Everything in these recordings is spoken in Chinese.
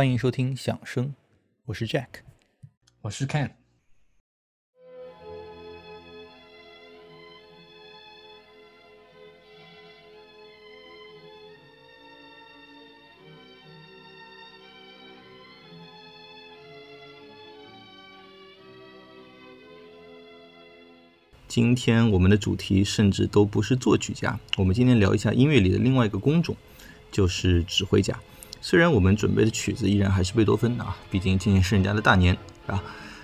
欢迎收听响声，我是 Jack，我是 Ken。今天我们的主题甚至都不是作曲家，我们今天聊一下音乐里的另外一个工种，就是指挥家。虽然我们准备的曲子依然还是贝多芬啊，毕竟今年是人家的大年啊。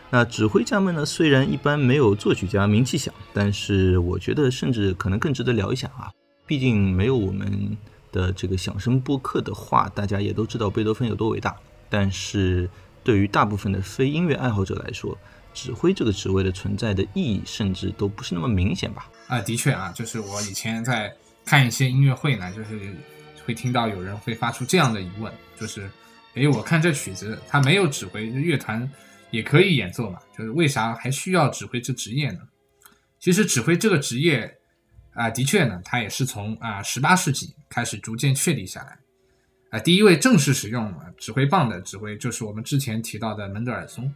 那指挥家们呢，虽然一般没有作曲家名气响，但是我觉得甚至可能更值得聊一下啊。毕竟没有我们的这个响声播客的话，大家也都知道贝多芬有多伟大。但是对于大部分的非音乐爱好者来说，指挥这个职位的存在的意义，甚至都不是那么明显吧？啊，的确啊，就是我以前在看一些音乐会呢，就是。会听到有人会发出这样的疑问，就是，诶，我看这曲子它没有指挥，乐团也可以演奏嘛，就是为啥还需要指挥这职业呢？其实指挥这个职业啊，的确呢，它也是从啊十八世纪开始逐渐确立下来。啊，第一位正式使用指挥棒的指挥就是我们之前提到的门德尔松。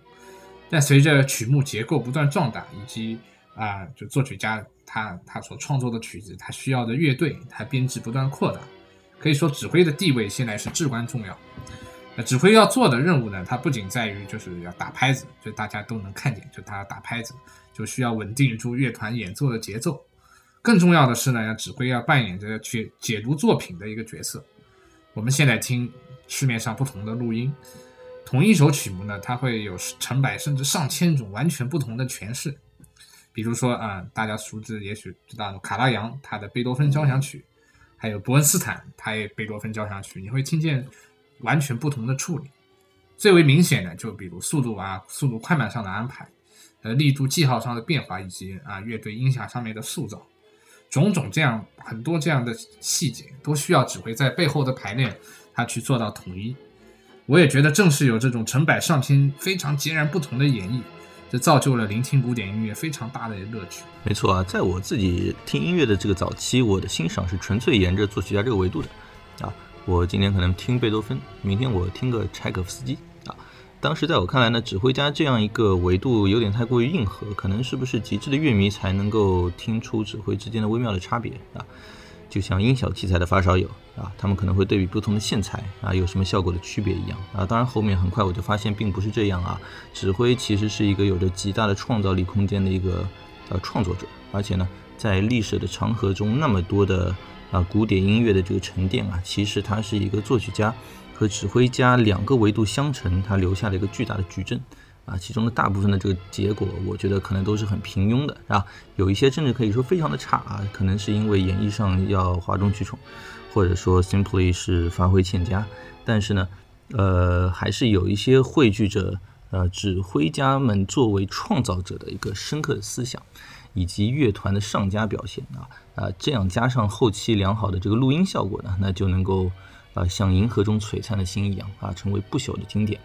但随着曲目结构不断壮大，以及啊，就作曲家他他所创作的曲子，他需要的乐队，他编制不断扩大。可以说，指挥的地位现在是至关重要。那指挥要做的任务呢？它不仅在于就是要打拍子，就大家都能看见，就他打拍子，就需要稳定住乐团演奏的节奏。更重要的是呢，要指挥要扮演着去解读作品的一个角色。我们现在听市面上不同的录音，同一首曲目呢，它会有成百甚至上千种完全不同的诠释。比如说啊，大家熟知也许知道卡拉扬他的贝多芬交响曲。还有伯恩斯坦，他也贝多芬交响曲，你会听见完全不同的处理。最为明显的，就比如速度啊、速度快慢上的安排，呃，力度记号上的变化，以及啊乐队音响上面的塑造，种种这样很多这样的细节，都需要指挥在背后的排练，他去做到统一。我也觉得，正是有这种成百上千非常截然不同的演绎。这造就了聆听古典音乐非常大的乐趣。没错啊，在我自己听音乐的这个早期，我的欣赏是纯粹沿着作曲家这个维度的。啊，我今天可能听贝多芬，明天我听个柴可夫斯基。啊，当时在我看来呢，指挥家这样一个维度有点太过于硬核，可能是不是极致的乐迷才能够听出指挥之间的微妙的差别啊？就像音响器材的发烧友啊，他们可能会对比不同的线材啊，有什么效果的区别一样啊。当然后面很快我就发现并不是这样啊，指挥其实是一个有着极大的创造力空间的一个呃创作者，而且呢，在历史的长河中那么多的啊古典音乐的这个沉淀啊，其实他是一个作曲家和指挥家两个维度相乘，他留下了一个巨大的矩阵。啊，其中的大部分的这个结果，我觉得可能都是很平庸的，啊，有一些甚至可以说非常的差啊，可能是因为演绎上要哗众取宠，或者说 simply 是发挥欠佳。但是呢，呃，还是有一些汇聚着呃指挥家们作为创造者的一个深刻的思想，以及乐团的上佳表现啊啊，这样加上后期良好的这个录音效果呢，那就能够啊像银河中璀璨的星一样啊，成为不朽的经典。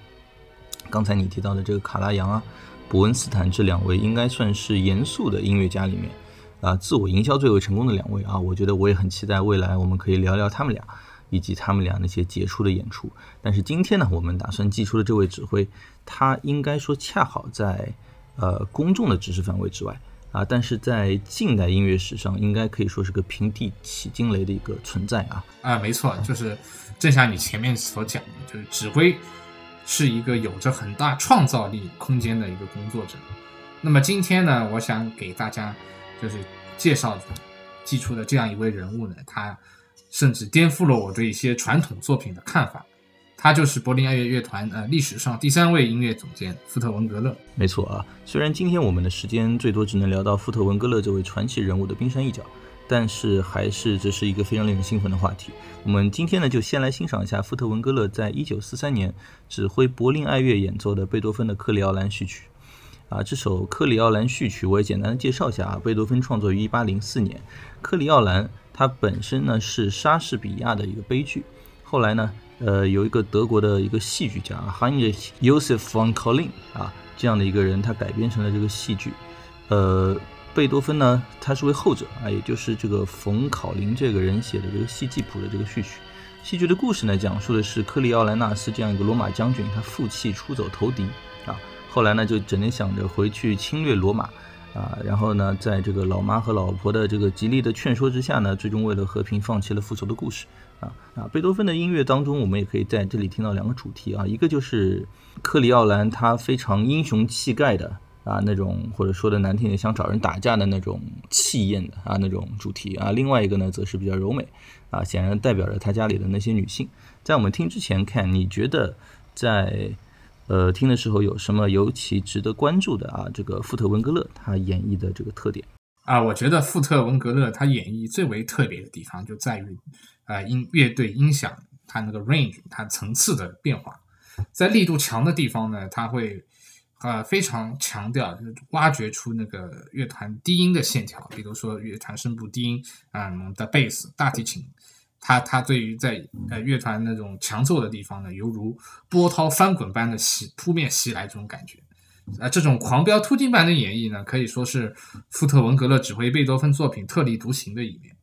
刚才你提到的这个卡拉扬啊，伯恩斯坦这两位应该算是严肃的音乐家里面啊，自我营销最为成功的两位啊。我觉得我也很期待未来我们可以聊聊他们俩，以及他们俩那些杰出的演出。但是今天呢，我们打算寄出的这位指挥，他应该说恰好在呃公众的知识范围之外啊，但是在近代音乐史上，应该可以说是个平地起惊雷的一个存在啊。啊，没错，就是正像你前面所讲的，就是指挥。是一个有着很大创造力空间的一个工作者。那么今天呢，我想给大家就是介绍寄出的这样一位人物呢，他甚至颠覆了我对一些传统作品的看法。他就是柏林爱乐乐团呃历史上第三位音乐总监福特文格勒。没错啊，虽然今天我们的时间最多只能聊到福特文格勒这位传奇人物的冰山一角。但是还是这是一个非常令人兴奋的话题。我们今天呢，就先来欣赏一下福特文格勒在一九四三年指挥柏林爱乐演奏的贝多芬的《克里奥兰序曲》。啊，这首《克里奥兰序曲》我也简单的介绍一下啊。贝多芬创作于一八零四年，《克里奥兰》它本身呢是莎士比亚的一个悲剧。后来呢，呃，有一个德国的一个戏剧家 Heinrich Joseph von Collin 啊这样的一个人，他改编成了这个戏剧，呃。贝多芬呢，他是为后者啊，也就是这个冯考林这个人写的这个戏记谱的这个序曲，戏剧的故事呢，讲述的是克里奥兰纳斯这样一个罗马将军，他负气出走投敌啊，后来呢就整天想着回去侵略罗马啊，然后呢，在这个老妈和老婆的这个极力的劝说之下呢，最终为了和平放弃了复仇的故事啊啊！贝多芬的音乐当中，我们也可以在这里听到两个主题啊，一个就是克里奥兰他非常英雄气概的。啊，那种或者说的难听点，想找人打架的那种气焰的啊，那种主题啊。另外一个呢，则是比较柔美啊，显然代表着他家里的那些女性。在我们听之前看，你觉得在呃听的时候有什么尤其值得关注的啊？这个富特文格勒他演绎的这个特点啊，我觉得富特文格勒他演绎最为特别的地方就在于啊音乐队音响它那个 range 它层次的变化，在力度强的地方呢，他会。呃，非常强调就是挖掘出那个乐团低音的线条，比如说乐团声部低音，嗯的贝斯、大提琴，它它对于在呃乐团那种强奏的地方呢，犹如波涛翻滚般的袭扑面袭来这种感觉，啊，这种狂飙突进般的演绎呢，可以说是富特文格勒指挥贝多芬作品特立独行的一面。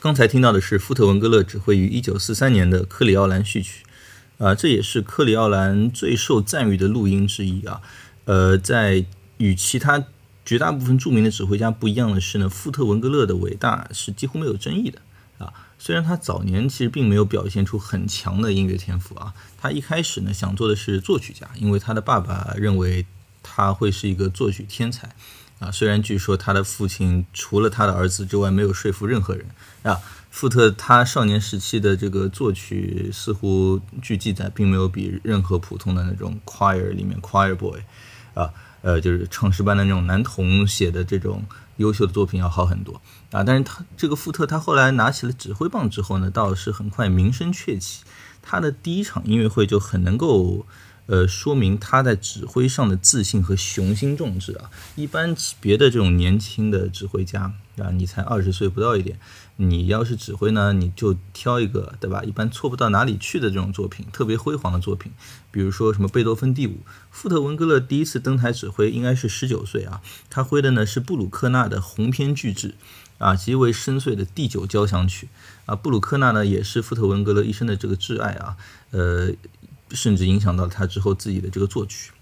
刚才听到的是富特文格勒指挥于1943年的克里奥兰序曲，啊，这也是克里奥兰最受赞誉的录音之一啊。呃，在与其他绝大部分著名的指挥家不一样的是呢，富特文格勒的伟大是几乎没有争议的啊。虽然他早年其实并没有表现出很强的音乐天赋啊，他一开始呢想做的是作曲家，因为他的爸爸认为他会是一个作曲天才。啊，虽然据说他的父亲除了他的儿子之外没有说服任何人啊，富特他少年时期的这个作曲似乎据记载并没有比任何普通的那种 choir 里面 choir boy 啊，呃，就是唱诗班的那种男童写的这种优秀的作品要好很多啊。但是他这个富特他后来拿起了指挥棒之后呢，倒是很快名声鹊起，他的第一场音乐会就很能够。呃，说明他在指挥上的自信和雄心壮志啊。一般别的这种年轻的指挥家啊，你才二十岁不到一点，你要是指挥呢，你就挑一个，对吧？一般错不到哪里去的这种作品，特别辉煌的作品，比如说什么贝多芬第五。富特文格勒第一次登台指挥应该是十九岁啊，他挥的呢是布鲁克纳的鸿篇巨制啊，极为深邃的第九交响曲啊。布鲁克纳呢也是富特文格勒一生的这个挚爱啊，呃。甚至影响到他之后自己的这个作曲，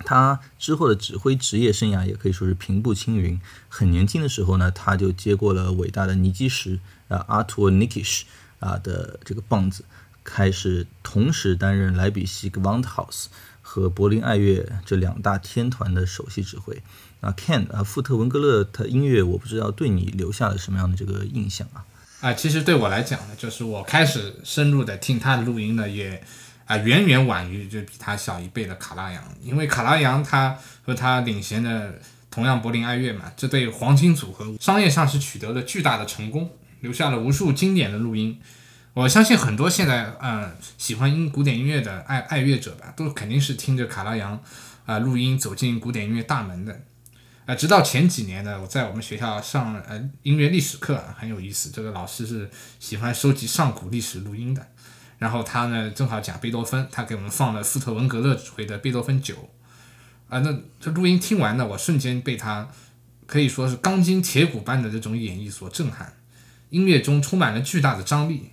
他之后的指挥职业生涯也可以说是平步青云。很年轻的时候呢，他就接过了伟大的尼基什啊阿图尼基什啊的这个棒子，开始同时担任莱比锡 Gewandhaus 和柏林爱乐这两大天团的首席指挥。啊，Ken 啊，富特文格勒他音乐我不知道对你留下了什么样的这个印象啊？啊，其实对我来讲呢，就是我开始深入的听他的录音呢，也。啊，远远晚于就比他小一倍的卡拉扬，因为卡拉扬他和他领衔的同样柏林爱乐嘛，这对黄金组合商业上是取得了巨大的成功，留下了无数经典的录音。我相信很多现在嗯喜欢音古典音乐的爱爱乐者吧，都肯定是听着卡拉扬啊录音走进古典音乐大门的。啊，直到前几年呢，我在我们学校上呃音乐历史课很有意思，这个老师是喜欢收集上古历史录音的。然后他呢，正好讲贝多芬，他给我们放了富特文格勒指挥的贝多芬九，啊，那这录音听完呢，我瞬间被他可以说是钢筋铁骨般的这种演绎所震撼，音乐中充满了巨大的张力，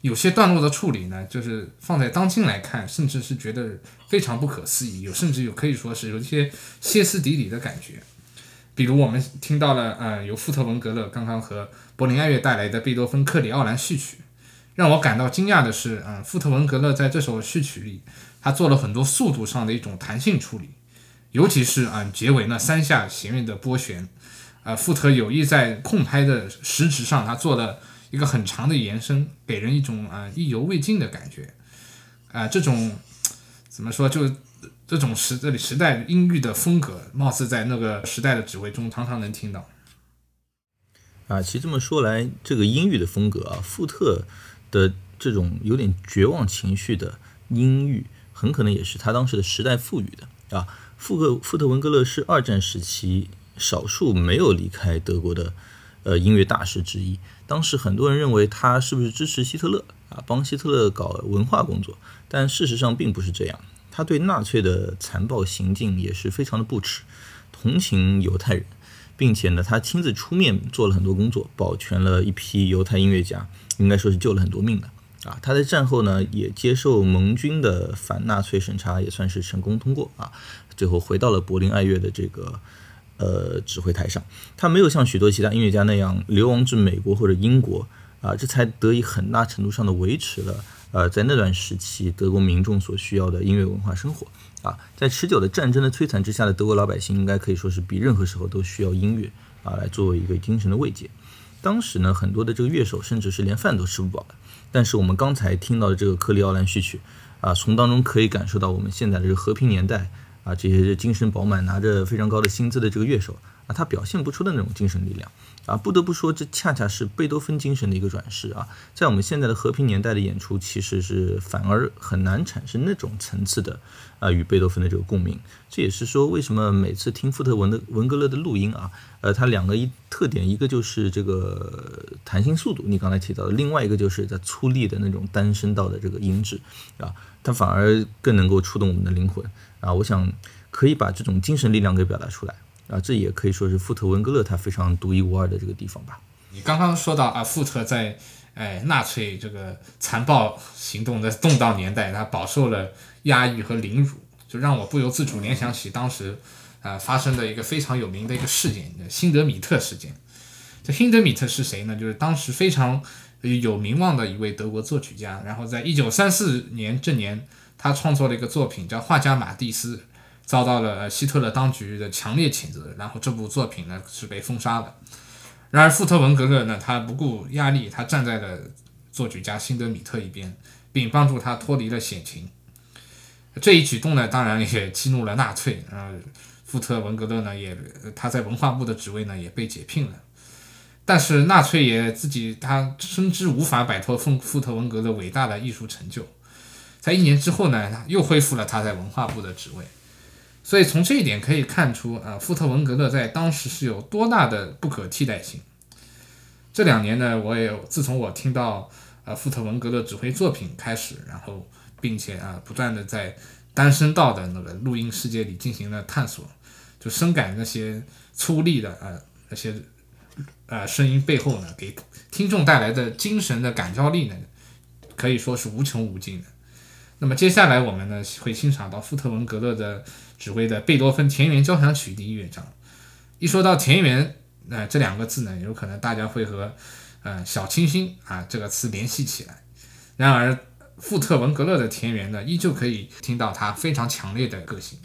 有些段落的处理呢，就是放在当今来看，甚至是觉得非常不可思议，有甚至有可以说是有一些歇斯底里的感觉，比如我们听到了，呃，由富特文格勒刚刚和柏林爱乐带来的贝多芬克里奥兰序曲。让我感到惊讶的是，嗯，富特文格勒在这首序曲里，他做了很多速度上的一种弹性处理，尤其是啊结尾那三下弦乐的拨弦，啊，富特有意在空拍的时值上，他做了一个很长的延伸，给人一种啊意犹未尽的感觉，啊，这种怎么说，就这种时这里时代音域的风格，貌似在那个时代的指挥中常常能听到。啊，其实这么说来，这个音域的风格啊，富特。的这种有点绝望情绪的阴郁，很可能也是他当时的时代赋予的啊。富克富特文格勒是二战时期少数没有离开德国的呃音乐大师之一。当时很多人认为他是不是支持希特勒啊，帮希特勒搞文化工作，但事实上并不是这样。他对纳粹的残暴行径也是非常的不耻，同情犹太人。并且呢，他亲自出面做了很多工作，保全了一批犹太音乐家，应该说是救了很多命的啊。他在战后呢，也接受盟军的反纳粹审查，也算是成功通过啊。最后回到了柏林爱乐的这个呃指挥台上。他没有像许多其他音乐家那样流亡至美国或者英国啊，这才得以很大程度上的维持了呃在那段时期德国民众所需要的音乐文化生活。啊，在持久的战争的摧残之下的德国老百姓，应该可以说是比任何时候都需要音乐啊，来作为一个精神的慰藉。当时呢，很多的这个乐手甚至是连饭都吃不饱的。但是我们刚才听到的这个克里奥兰序曲啊，从当中可以感受到我们现在的这个和平年代啊，这些精神饱满、拿着非常高的薪资的这个乐手啊，他表现不出的那种精神力量。啊，不得不说，这恰恰是贝多芬精神的一个转世啊！在我们现在的和平年代的演出，其实是反而很难产生那种层次的啊，与贝多芬的这个共鸣。这也是说，为什么每次听富特文的文格勒的录音啊，呃，他两个一特点，一个就是这个弹性速度，你刚才提到的；另外一个就是在粗粝的那种单声道的这个音质啊，它反而更能够触动我们的灵魂啊！我想可以把这种精神力量给表达出来。啊，这也可以说是富特文格勒他非常独一无二的这个地方吧。你刚刚说到啊，富特在哎纳粹这个残暴行动的动荡年代，他饱受了压抑和凌辱，就让我不由自主联想起当时啊发生的一个非常有名的一个事件——辛德米特事件。这辛德米特是谁呢？就是当时非常有名望的一位德国作曲家。然后在一九三四年这年，他创作了一个作品叫《画家马蒂斯》，遭到了希特勒当局的强烈谴责。然后这部作品呢是被封杀的。然而富特文格勒呢，他不顾压力，他站在了作曲家辛德米特一边，并帮助他脱离了险情。这一举动呢，当然也激怒了纳粹。然后富特文格勒呢，也他在文化部的职位呢也被解聘了。但是纳粹也自己他深知无法摆脱富富特文格的伟大的艺术成就，在一年之后呢，又恢复了他在文化部的职位。所以从这一点可以看出，啊，富特文格勒在当时是有多大的不可替代性。这两年呢，我也自从我听到呃富特文格勒指挥作品开始，然后并且啊不断的在单声道的那个录音世界里进行了探索，就深感那些粗粝的呃那些。呃，声音背后呢，给听众带来的精神的感召力呢，可以说是无穷无尽的。那么接下来我们呢会欣赏到富特文格勒的指挥的贝多芬田园交响曲第一乐章。一说到田园，那这两个字呢，有可能大家会和呃小清新啊这个词联系起来。然而，富特文格勒的田园呢，依旧可以听到他非常强烈的个性。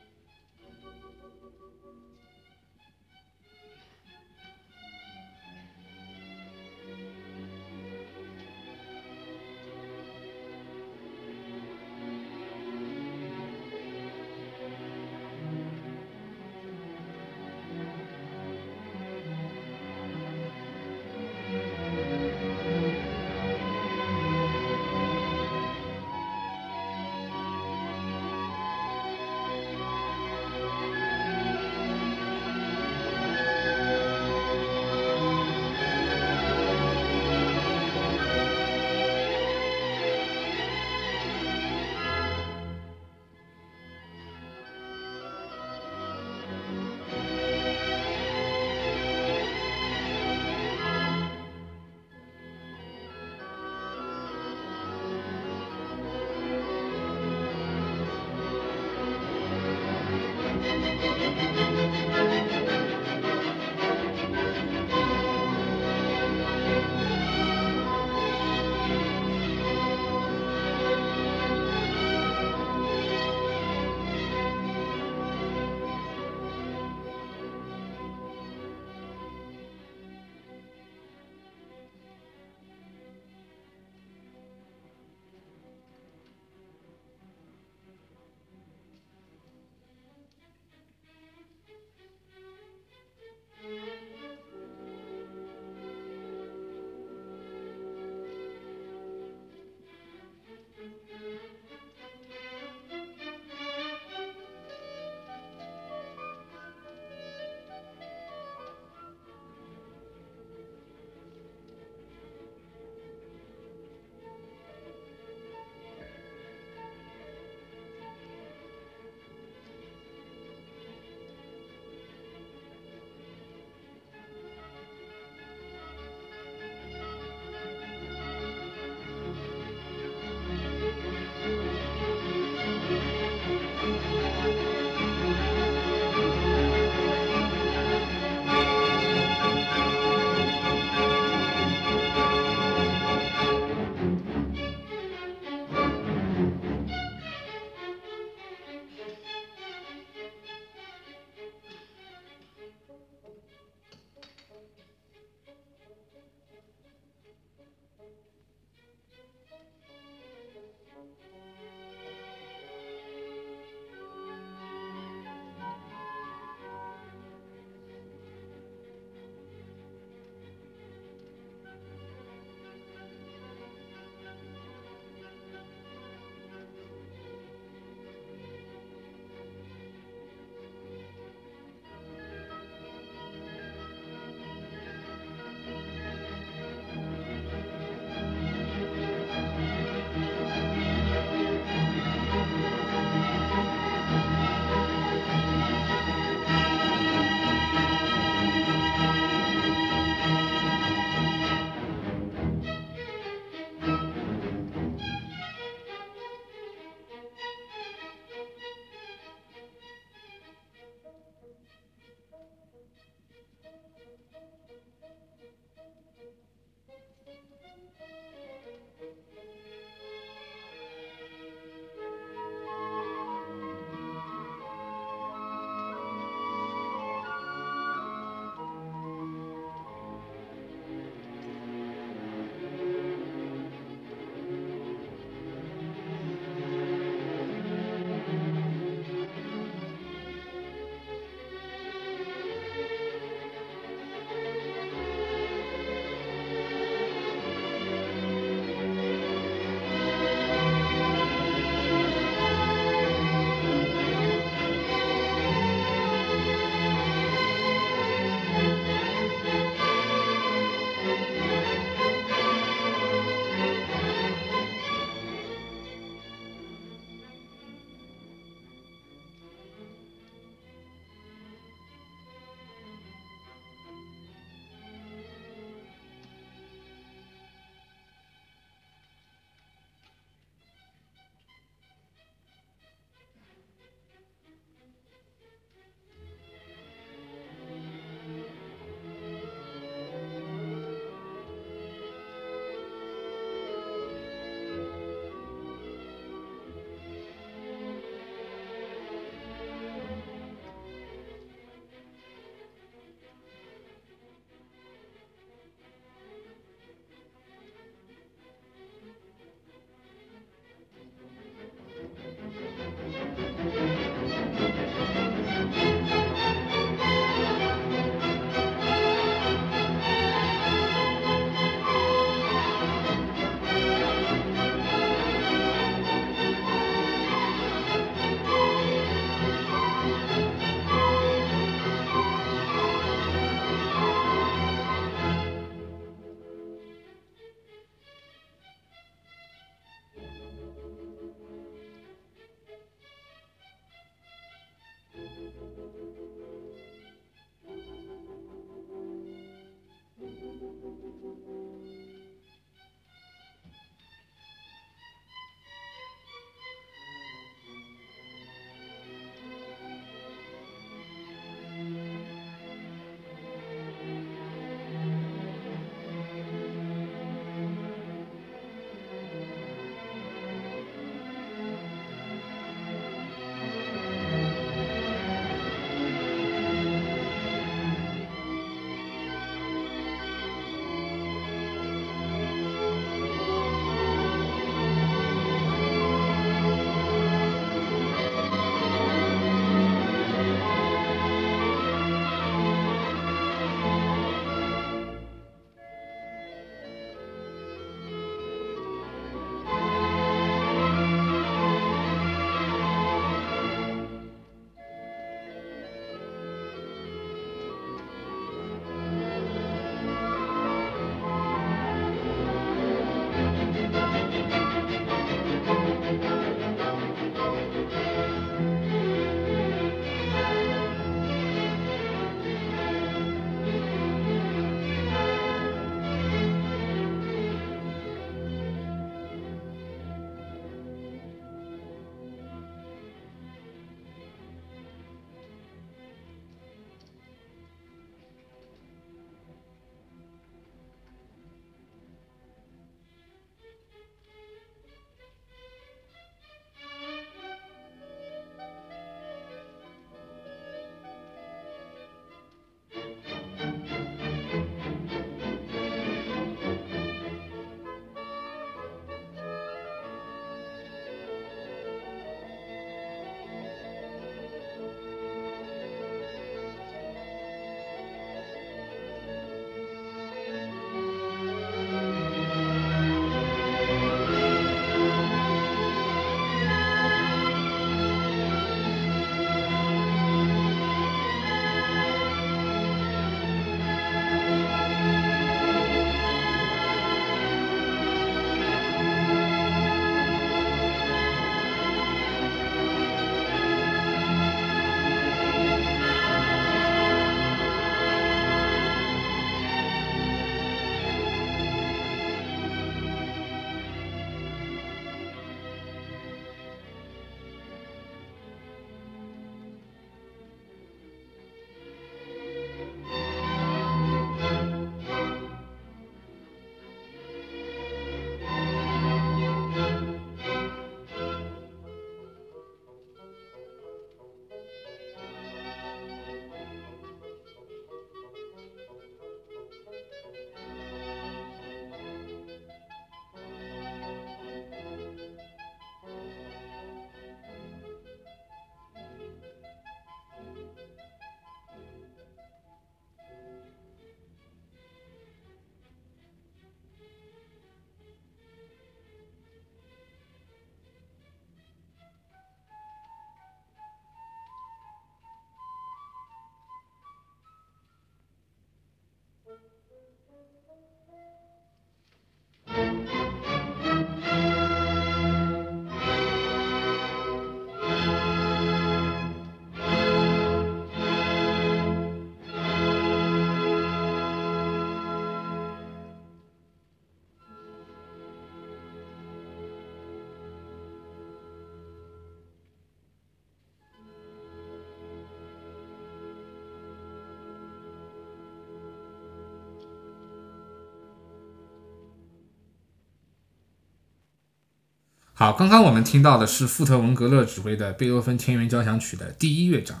好，刚刚我们听到的是富特文格勒指挥的贝多芬田园交响曲的第一乐章，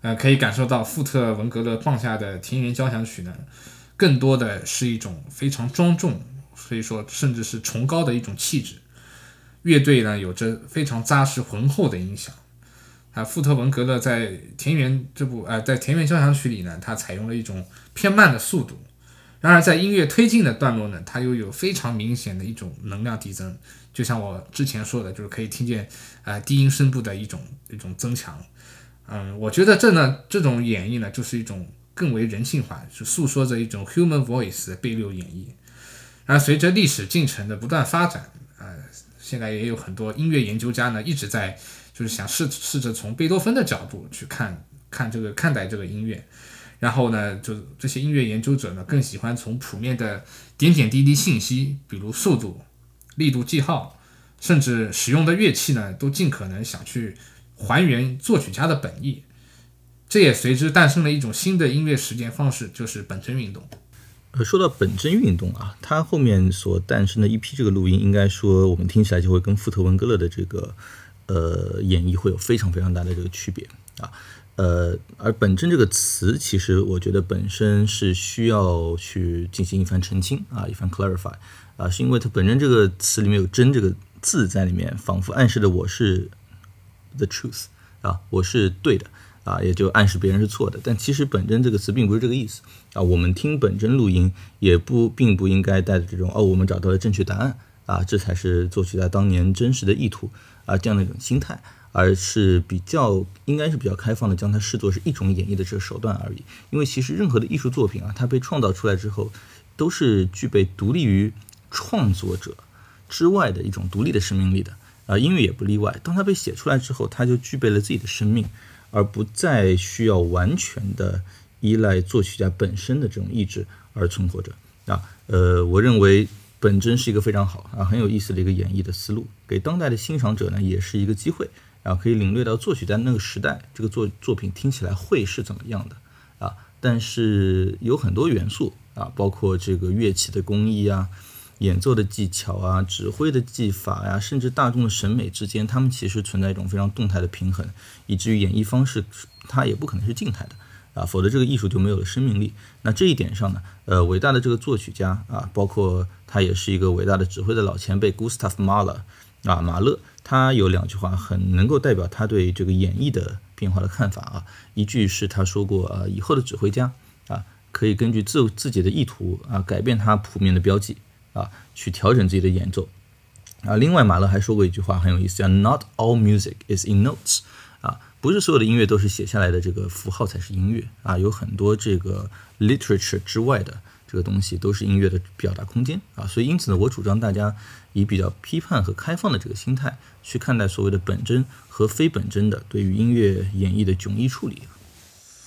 呃，可以感受到富特文格勒放下的田园交响曲呢，更多的是一种非常庄重，所以说甚至是崇高的一种气质。乐队呢有着非常扎实浑厚的音响。啊，富特文格勒在《田园》这部呃，在《田园交响曲》里呢，它采用了一种偏慢的速度。然而，在音乐推进的段落呢，它又有非常明显的一种能量递增。就像我之前说的，就是可以听见啊低音声部的一种一种增强。嗯，我觉得这呢，这种演绎呢，就是一种更为人性化，是诉说着一种 human voice 的贝六演绎。而随着历史进程的不断发展，呃，现在也有很多音乐研究家呢，一直在。就是想试试着从贝多芬的角度去看看这个看待这个音乐，然后呢，就这些音乐研究者呢更喜欢从谱面的点点滴滴信息，比如速度、力度记号，甚至使用的乐器呢，都尽可能想去还原作曲家的本意。这也随之诞生了一种新的音乐实践方式，就是本真运动。呃，说到本真运动啊，它后面所诞生的一批这个录音，应该说我们听起来就会跟富特文格勒的这个。呃，演绎会有非常非常大的这个区别啊，呃，而本真这个词，其实我觉得本身是需要去进行一番澄清啊，一番 clarify 啊，是因为它本身这个词里面有“真”这个字在里面，仿佛暗示的我是 the truth 啊，我是对的啊，也就暗示别人是错的。但其实本真这个词并不是这个意思啊，我们听本真录音也不并不应该带着这种哦，我们找到了正确答案啊，这才是作曲家当年真实的意图。啊，这样的一种心态，而是比较应该是比较开放的，将它视作是一种演绎的这个手段而已。因为其实任何的艺术作品啊，它被创造出来之后，都是具备独立于创作者之外的一种独立的生命力的。啊，音乐也不例外。当它被写出来之后，它就具备了自己的生命，而不再需要完全的依赖作曲家本身的这种意志而存活着。啊，呃，我认为。本真是一个非常好啊，很有意思的一个演绎的思路，给当代的欣赏者呢也是一个机会，然后可以领略到作曲在那个时代这个作作品听起来会是怎么样的啊。但是有很多元素啊，包括这个乐器的工艺啊、演奏的技巧啊、指挥的技法呀，甚至大众的审美之间，他们其实存在一种非常动态的平衡，以至于演绎方式它也不可能是静态的。啊，否则这个艺术就没有了生命力。那这一点上呢，呃，伟大的这个作曲家啊，包括他也是一个伟大的指挥的老前辈 Gustav Mahler 啊，马勒，他有两句话很能够代表他对这个演绎的变化的看法啊。一句是他说过啊，以后的指挥家啊，可以根据自自己的意图啊，改变他谱面的标记啊，去调整自己的演奏啊。另外，马勒还说过一句话很有意思，叫 Not all music is in notes 啊。不是所有的音乐都是写下来的，这个符号才是音乐啊！有很多这个 literature 之外的这个东西都是音乐的表达空间啊！所以因此呢，我主张大家以比较批判和开放的这个心态去看待所谓的本真和非本真的对于音乐演绎的迥异处理。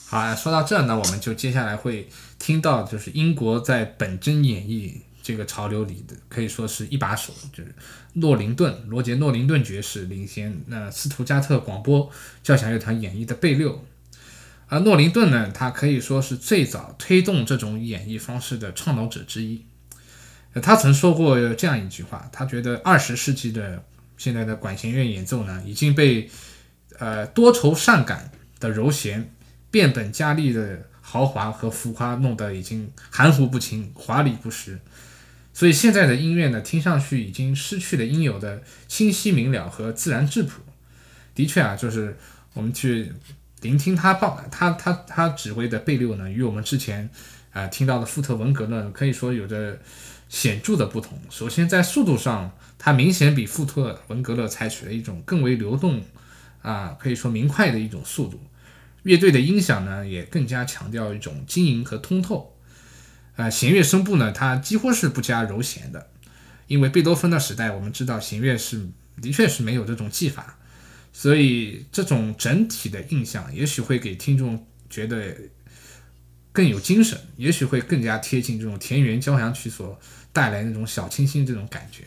好，说到这呢，我们就接下来会听到就是英国在本真演绎。这个潮流里的可以说是一把手，就是诺林顿罗杰诺林顿爵士领衔那斯图加特广播交响乐团演绎的贝六，而诺林顿呢，他可以说是最早推动这种演绎方式的倡导者之一。他曾说过这样一句话，他觉得二十世纪的现在的管弦乐演奏呢，已经被呃多愁善感的柔弦、变本加厉的豪华和浮夸弄得已经含糊不清、华丽不实。所以现在的音乐呢，听上去已经失去了应有的清晰明了和自然质朴。的确啊，就是我们去聆听他报他他他指挥的贝六呢，与我们之前啊听到的富特文格呢，可以说有着显著的不同。首先在速度上，它明显比富特文格勒采取了一种更为流动啊，可以说明快的一种速度。乐队的音响呢，也更加强调一种晶莹和通透。啊，弦乐声部呢，它几乎是不加柔弦的，因为贝多芬的时代，我们知道弦乐是的确是没有这种技法，所以这种整体的印象也许会给听众觉得更有精神，也许会更加贴近这种田园交响曲所带来那种小清新这种感觉。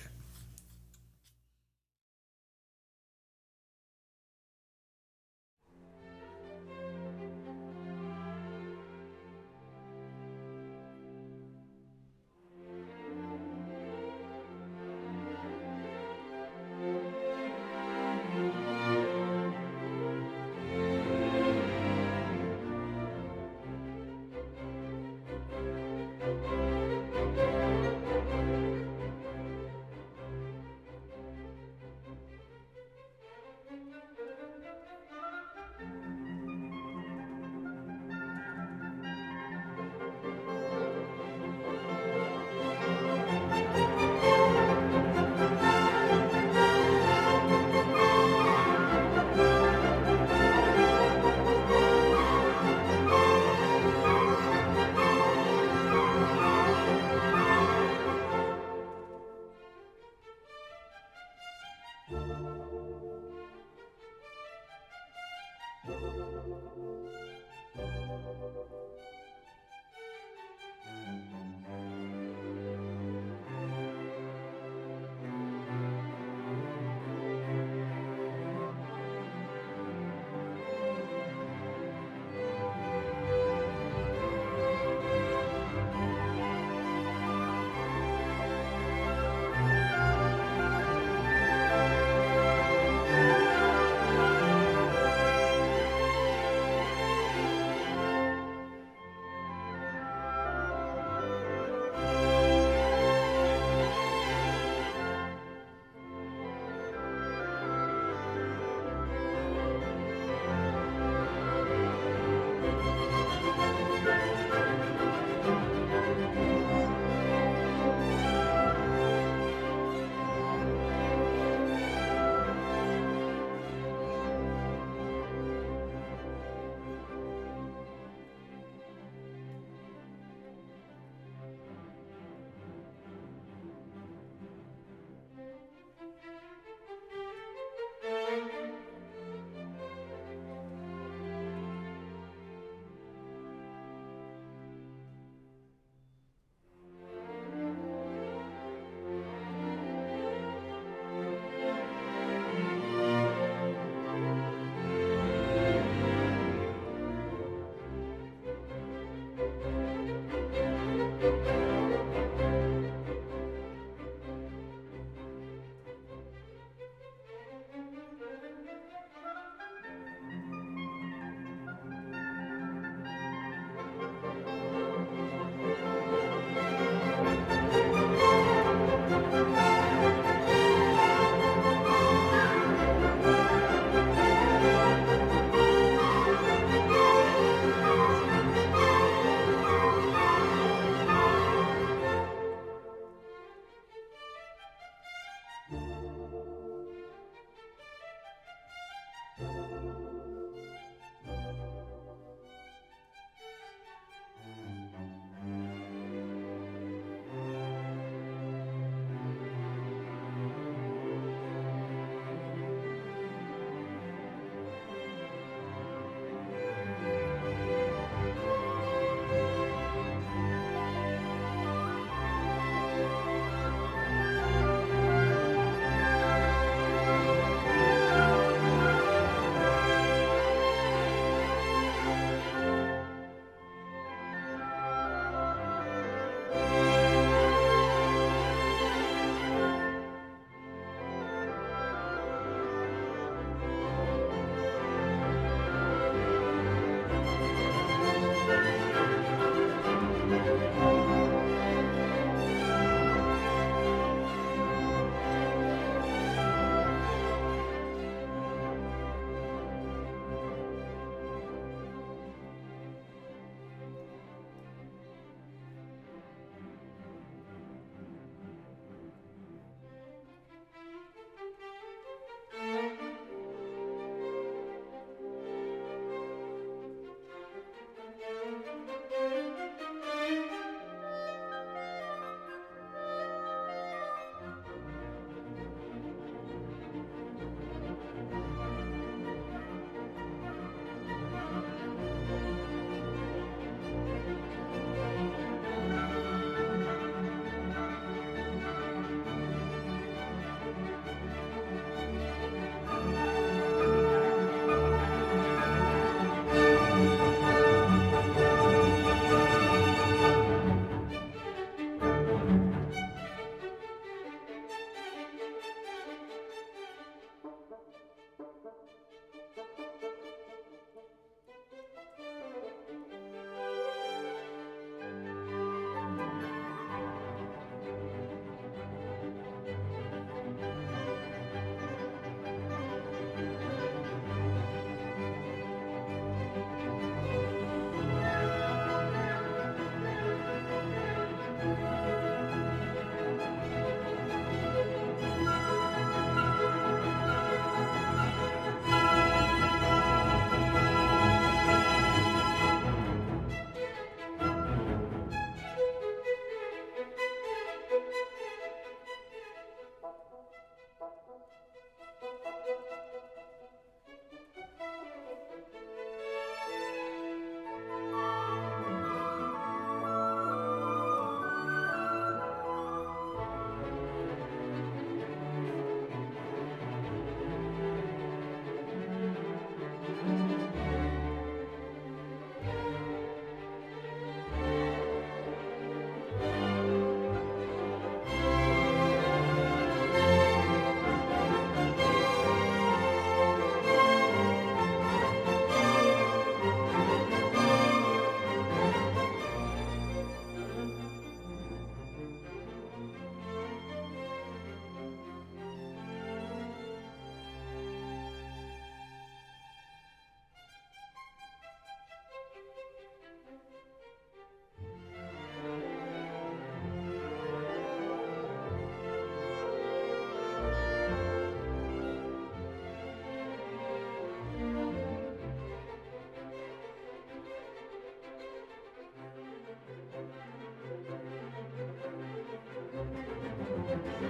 Thank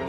you.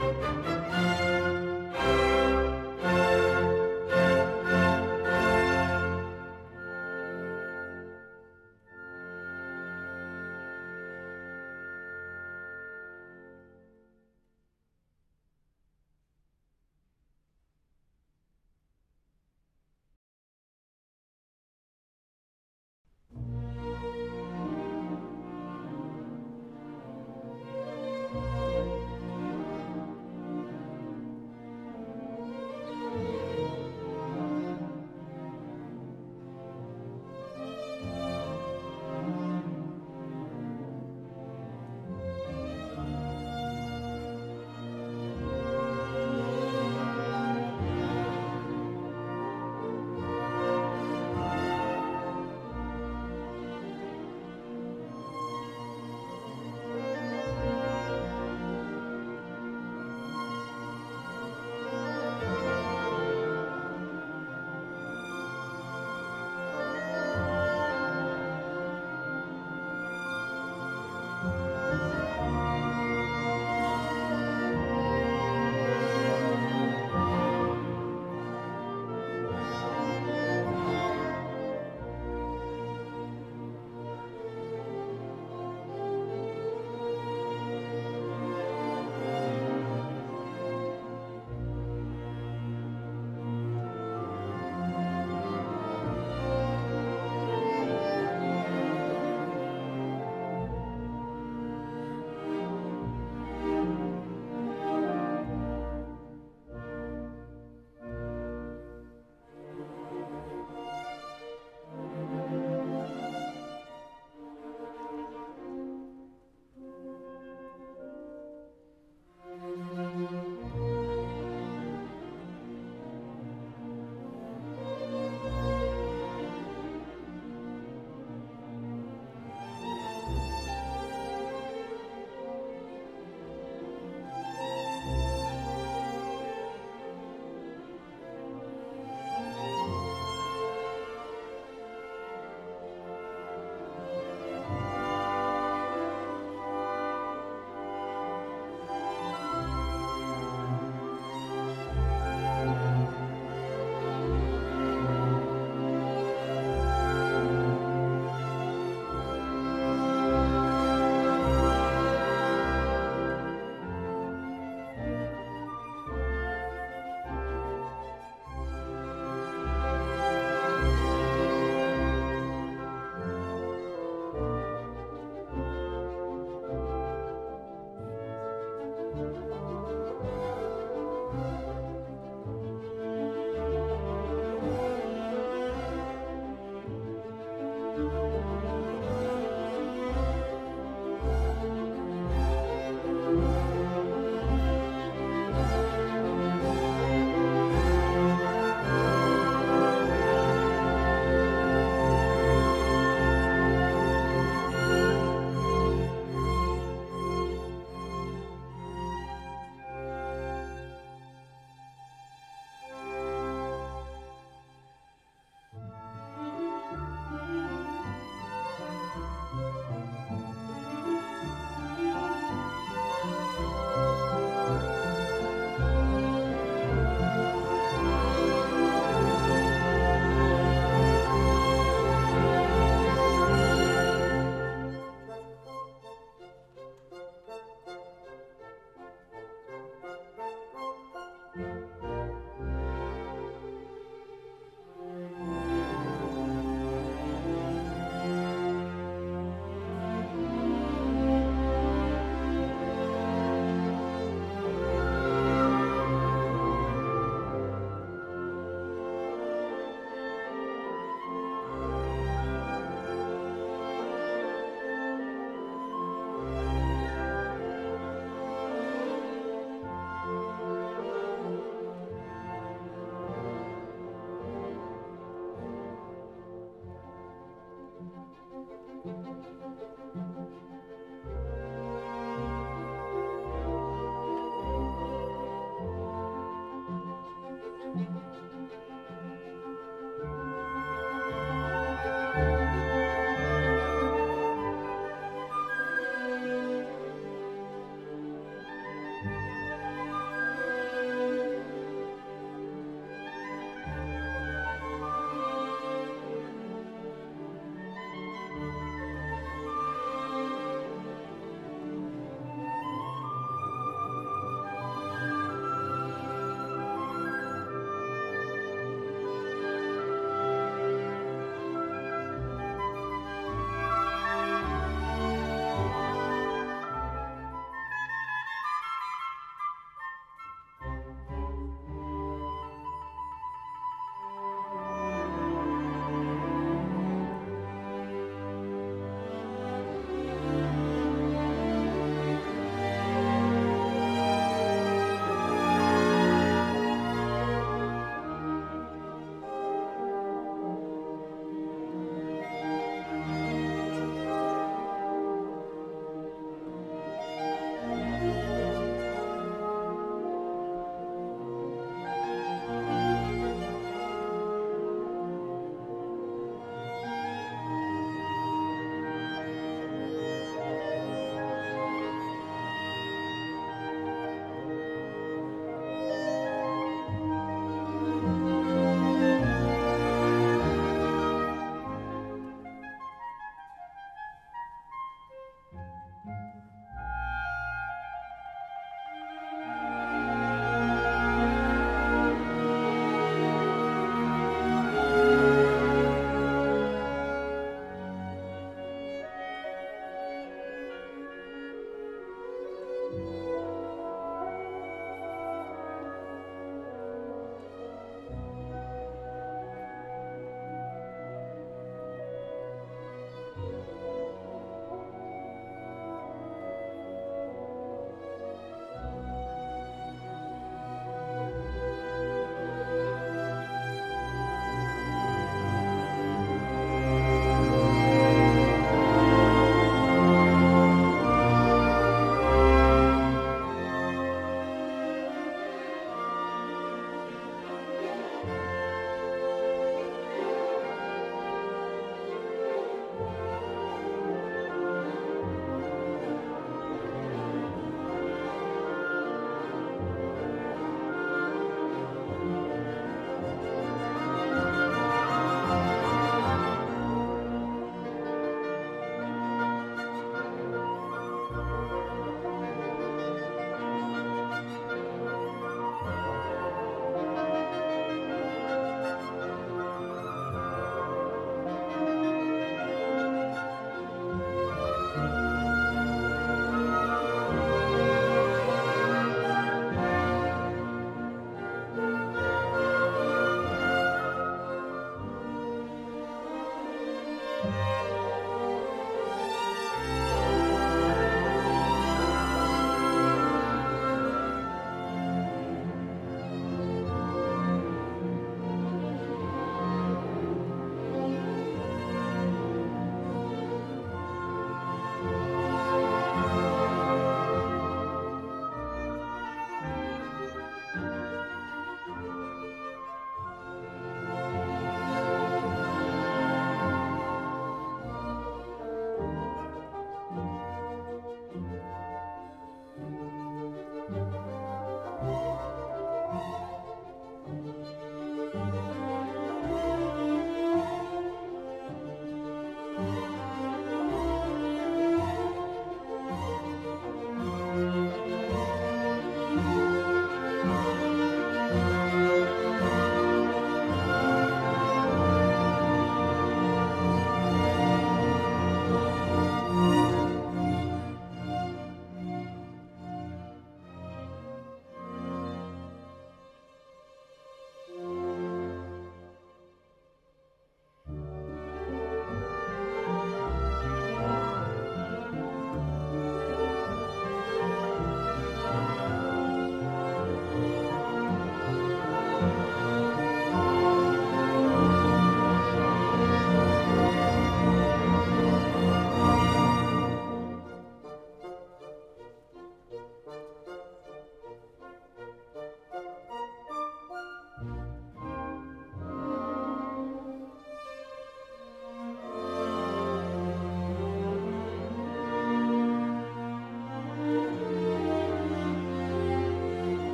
Música